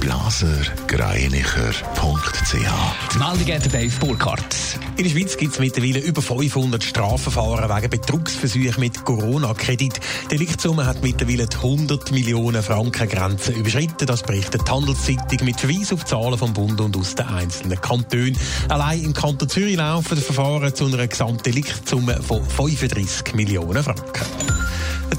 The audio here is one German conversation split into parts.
blasergreinicher.ch. Die Meldung hat Dave Burkhardt. In der Schweiz gibt es mittlerweile über 500 Strafverfahren wegen Betrugsversuchen mit Corona-Kredit. Die Deliktssumme hat mittlerweile die 100 Millionen Franken Grenze überschritten. Das berichtet die Handelszeitung mit Verweis auf Zahlen vom Bund und aus den einzelnen Kantonen. Allein im Kanton Zürich laufen die Verfahren zu einer Gesamtdeliktssumme von 35 Millionen Franken.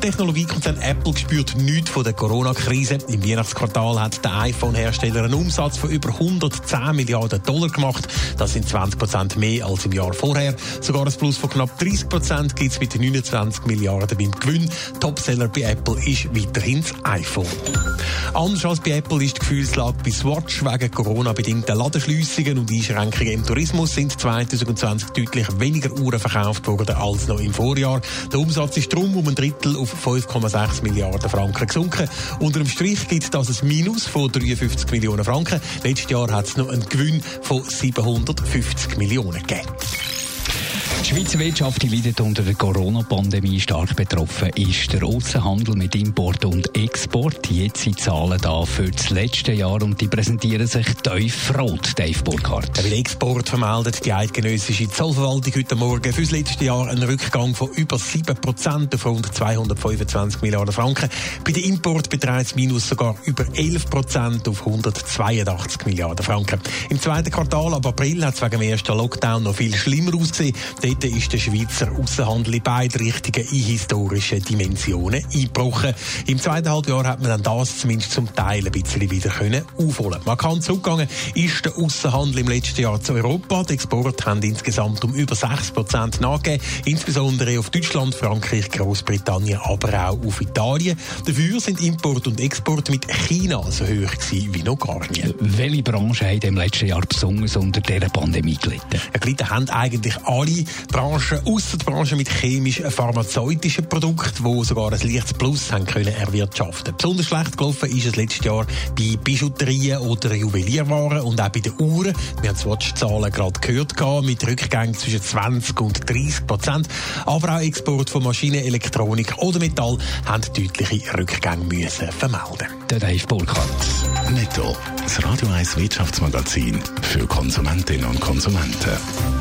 Technologiekonzern Apple spürt nichts von der Corona-Krise. Im Weihnachtsquartal hat der iPhone-Hersteller einen Umsatz von über 110 Milliarden Dollar gemacht. Das sind 20 Prozent mehr als im Jahr vorher. Sogar ein Plus von knapp 30 Prozent gibt es mit 29 Milliarden beim Gewinn. Topseller bei Apple ist weiterhin das iPhone. Anders als bei Apple ist die Gefühlslage bei Swatch wegen Corona-bedingten Ladenschliessungen und Einschränkungen im Tourismus sind 2020 deutlich weniger Uhren verkauft worden als noch im Vorjahr. Der Umsatz ist darum um ein Drittel auf 5,6 Milliarden Franken gesunken. Unter dem Strich gibt das ein Minus von 53 Millionen Franken. Letztes Jahr hat es noch einen Gewinn von 750 Millionen gegeben. Die Schweizer Wirtschaft leidet unter der Corona-Pandemie stark betroffen. Ist der Außenhandel mit Import und Export. Jetzt sind Zahlen da für das letzte Jahr und die präsentieren sich tiefrot, Dave Burkhardt. Der Export vermeldet die eidgenössische Zollverwaltung heute Morgen für das letzte Jahr einen Rückgang von über 7 Prozent auf rund 225 Milliarden Franken. Bei den Import beträgt das Minus sogar über 11 Prozent auf 182 Milliarden Franken. Im zweiten Quartal, ab April, hat es wegen dem ersten Lockdown noch viel schlimmer ausgesehen. Dort ist der Schweizer Außenhandel in beide Richtungen in historische Dimensionen eingebrochen. Im zweiten Halbjahr hat man dann das zumindest zum Teil ein bisschen wieder können aufholen. Markant zurückgegangen ist der Außenhandel im letzten Jahr zu Europa. Die Exporte haben insgesamt um über 6 Prozent nachgegeben, insbesondere auf Deutschland, Frankreich, Großbritannien, aber auch auf Italien. Dafür sind Import und Export mit China so hoch gewesen wie noch gar nie. Welche Branchen haben im letzten Jahr besonders unter dieser Pandemie gelitten? Ja, gelitten haben eigentlich alle Branchen, ausser die Branche mit chemisch-pharmazeutischen Produkten, die sogar ein leichtes Plus haben können erwirtschaften. Besonders schlecht gelaufen ist es letztes Jahr bei Bijouterien oder Juwelierwaren und auch bei den Uhren. Wir haben die Swatch-Zahlen gerade gehört, mit Rückgängen zwischen 20 und 30 Prozent. Aber auch Export von Maschinen, Elektronik oder Metall haben deutliche Rückgänge müssen vermelden. Der Dave Burkhardt. Netto, das Radio 1 Wirtschaftsmagazin für Konsumentinnen und Konsumenten.